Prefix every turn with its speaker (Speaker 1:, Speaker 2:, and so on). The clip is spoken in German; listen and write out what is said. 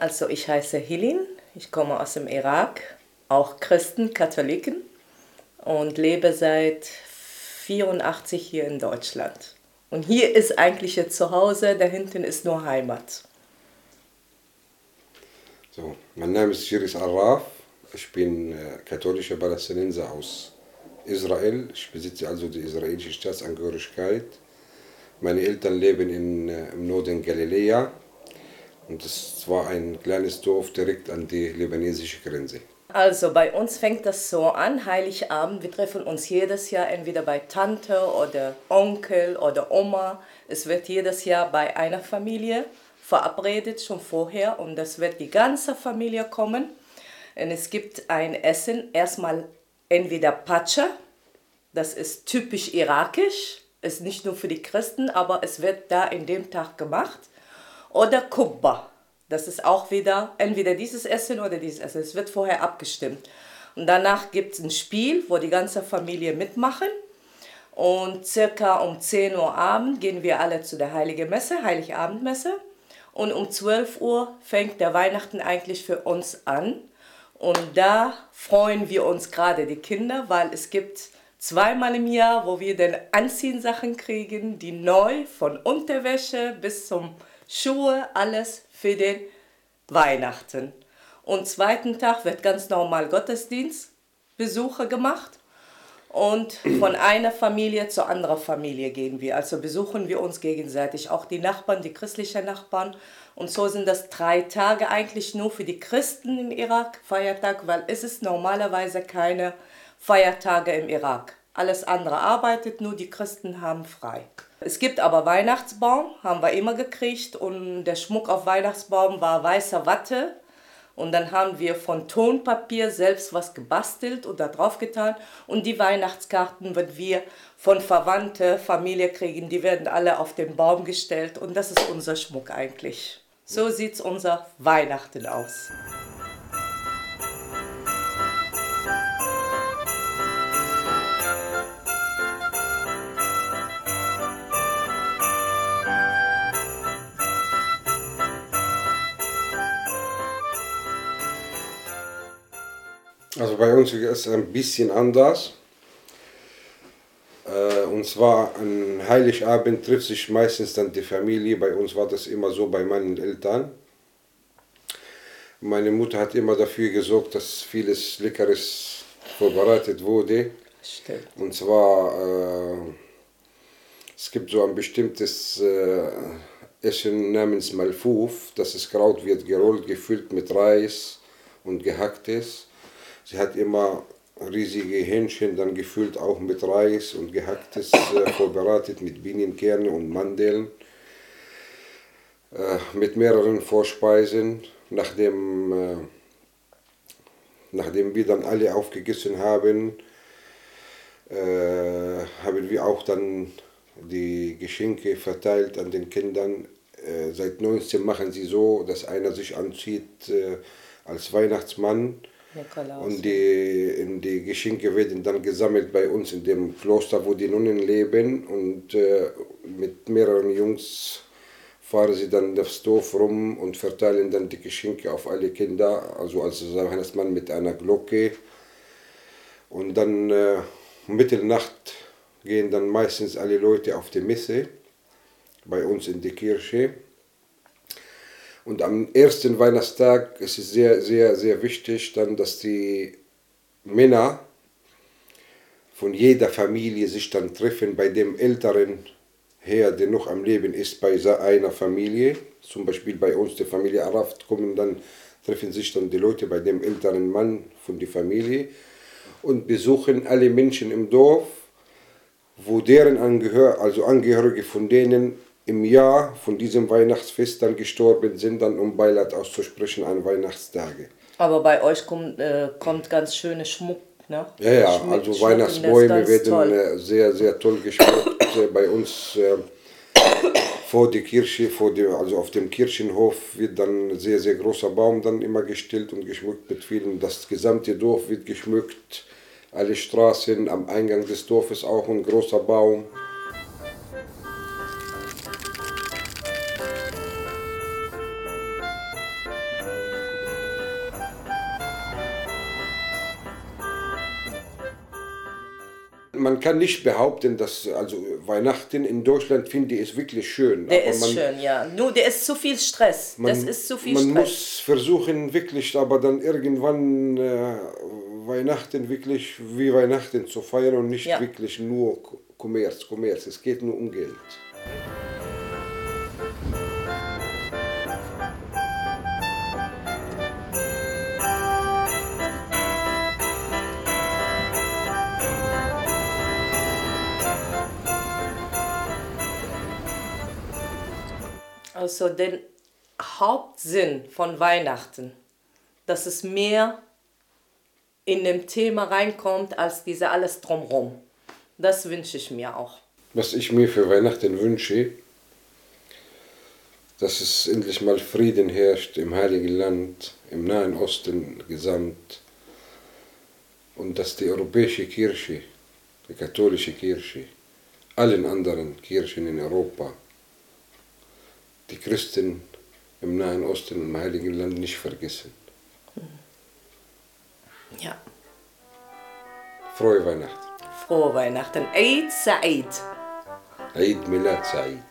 Speaker 1: Also ich heiße Hilin, ich komme aus dem Irak, auch Christen, Katholiken und lebe seit 84 hier in Deutschland. Und hier ist eigentlich jetzt zu Hause, da hinten ist nur Heimat.
Speaker 2: So, mein Name ist Shiris Arraf, ich bin äh, katholischer Palästinenser aus Israel, ich besitze also die israelische Staatsangehörigkeit. Meine Eltern leben in, äh, im Norden Galiläa und es war ein kleines Dorf direkt an die libanesische Grenze.
Speaker 1: Also bei uns fängt das so an, Heiligabend, wir treffen uns jedes Jahr entweder bei Tante oder Onkel oder Oma. Es wird jedes Jahr bei einer Familie verabredet, schon vorher, und das wird die ganze Familie kommen. Und es gibt ein Essen, erstmal entweder Pacha, das ist typisch irakisch, ist nicht nur für die Christen, aber es wird da in dem Tag gemacht. Oder Kubba, das ist auch wieder entweder dieses Essen oder dieses Essen. Es wird vorher abgestimmt. Und danach gibt es ein Spiel, wo die ganze Familie mitmachen. Und circa um 10 Uhr Abend gehen wir alle zu der Heiligen Messe, Heiligabendmesse. Und um 12 Uhr fängt der Weihnachten eigentlich für uns an. Und da freuen wir uns gerade die Kinder, weil es gibt zweimal im Jahr, wo wir dann Anziehsachen kriegen, die neu von Unterwäsche bis zum Schuhe, alles für den Weihnachten. Und zweiten Tag wird ganz normal Gottesdienstbesuche gemacht. Und von einer Familie zur anderen Familie gehen wir. Also besuchen wir uns gegenseitig, auch die Nachbarn, die christlichen Nachbarn. Und so sind das drei Tage eigentlich nur für die Christen im Irak, Feiertag, weil es ist normalerweise keine Feiertage im Irak. Alles andere arbeitet, nur die Christen haben frei. Es gibt aber Weihnachtsbaum, haben wir immer gekriegt und der Schmuck auf Weihnachtsbaum war weißer Watte und dann haben wir von Tonpapier selbst was gebastelt und da drauf getan und die Weihnachtskarten, wenn wir von Verwandte, Familie kriegen, die werden alle auf den Baum gestellt und das ist unser Schmuck eigentlich. So sieht unser Weihnachten aus.
Speaker 2: Also bei uns ist es ein bisschen anders. Äh, und zwar an Heiligabend trifft sich meistens dann die Familie. Bei uns war das immer so bei meinen Eltern. Meine Mutter hat immer dafür gesorgt, dass vieles Leckeres vorbereitet wurde.
Speaker 1: Stimmt.
Speaker 2: Und zwar, äh, es gibt so ein bestimmtes äh, Essen namens Malfuf. Das ist Kraut, wird gerollt, gefüllt mit Reis und gehacktes. Sie hat immer riesige Hähnchen, dann gefüllt auch mit Reis und gehacktes, äh, vorbereitet mit Bienenkernen und Mandeln, äh, mit mehreren Vorspeisen. Nachdem, äh, nachdem wir dann alle aufgegessen haben, äh, haben wir auch dann die Geschenke verteilt an den Kindern. Seit 19 machen sie so, dass einer sich anzieht als Weihnachtsmann
Speaker 1: Nikolaus.
Speaker 2: und die, die Geschenke werden dann gesammelt bei uns in dem Kloster, wo die Nunnen leben. Und äh, mit mehreren Jungs fahren sie dann das Dorf rum und verteilen dann die Geschenke auf alle Kinder. Also als Weihnachtsmann mit einer Glocke. Und dann äh, Mitternacht gehen dann meistens alle Leute auf die Messe bei uns in die Kirche. Und am ersten Weihnachtstag ist es sehr, sehr, sehr wichtig, dann, dass die Männer von jeder Familie sich dann treffen, bei dem älteren Herr, der noch am Leben ist, bei einer Familie. Zum Beispiel bei uns, der Familie Araft, kommen dann, treffen sich dann die Leute bei dem älteren Mann von der Familie und besuchen alle Menschen im Dorf, wo deren Angehör, also Angehörige von denen im Jahr von diesem Weihnachtsfest dann gestorben sind, dann um Beileid auszusprechen an Weihnachtstage.
Speaker 1: Aber bei euch kommt, äh, kommt ganz schöner Schmuck, ne?
Speaker 2: Ja, ja,
Speaker 1: Schmuck-
Speaker 2: also
Speaker 1: Schmuck,
Speaker 2: Weihnachtsbäume werden äh, sehr, sehr toll geschmückt. Bei uns äh, vor die Kirche, vor dem, also auf dem Kirchenhof wird dann ein sehr, sehr großer Baum dann immer gestellt und geschmückt mit vielen. Das gesamte Dorf wird geschmückt, alle Straßen, am Eingang des Dorfes auch ein großer Baum. Man kann nicht behaupten, dass also Weihnachten in Deutschland finde ich ist wirklich schön.
Speaker 1: Der
Speaker 2: aber
Speaker 1: ist
Speaker 2: man,
Speaker 1: schön, ja. Nur der ist zu viel Stress.
Speaker 2: Man,
Speaker 1: das ist zu viel
Speaker 2: man
Speaker 1: Stress.
Speaker 2: muss versuchen wirklich, aber dann irgendwann äh, Weihnachten wirklich wie Weihnachten zu feiern und nicht
Speaker 1: Ja.
Speaker 2: wirklich nur Ko- Kommerz, Kommerz. Es geht nur um Geld.
Speaker 1: Also den Hauptsinn von Weihnachten, dass es mehr in dem Thema reinkommt als diese alles drumherum. Das wünsche ich mir auch.
Speaker 2: Was ich mir für Weihnachten wünsche, dass es endlich mal Frieden herrscht im Heiligen Land, im Nahen Osten gesamt und dass die europäische Kirche, die katholische Kirche, allen anderen Kirchen in Europa, die Christen im Nahen Osten und im Heiligen Land nicht vergessen.
Speaker 1: Ja.
Speaker 2: Frohe Weihnachten.
Speaker 1: Frohe Weihnachten. Eid Said.
Speaker 2: Eid Milad Said.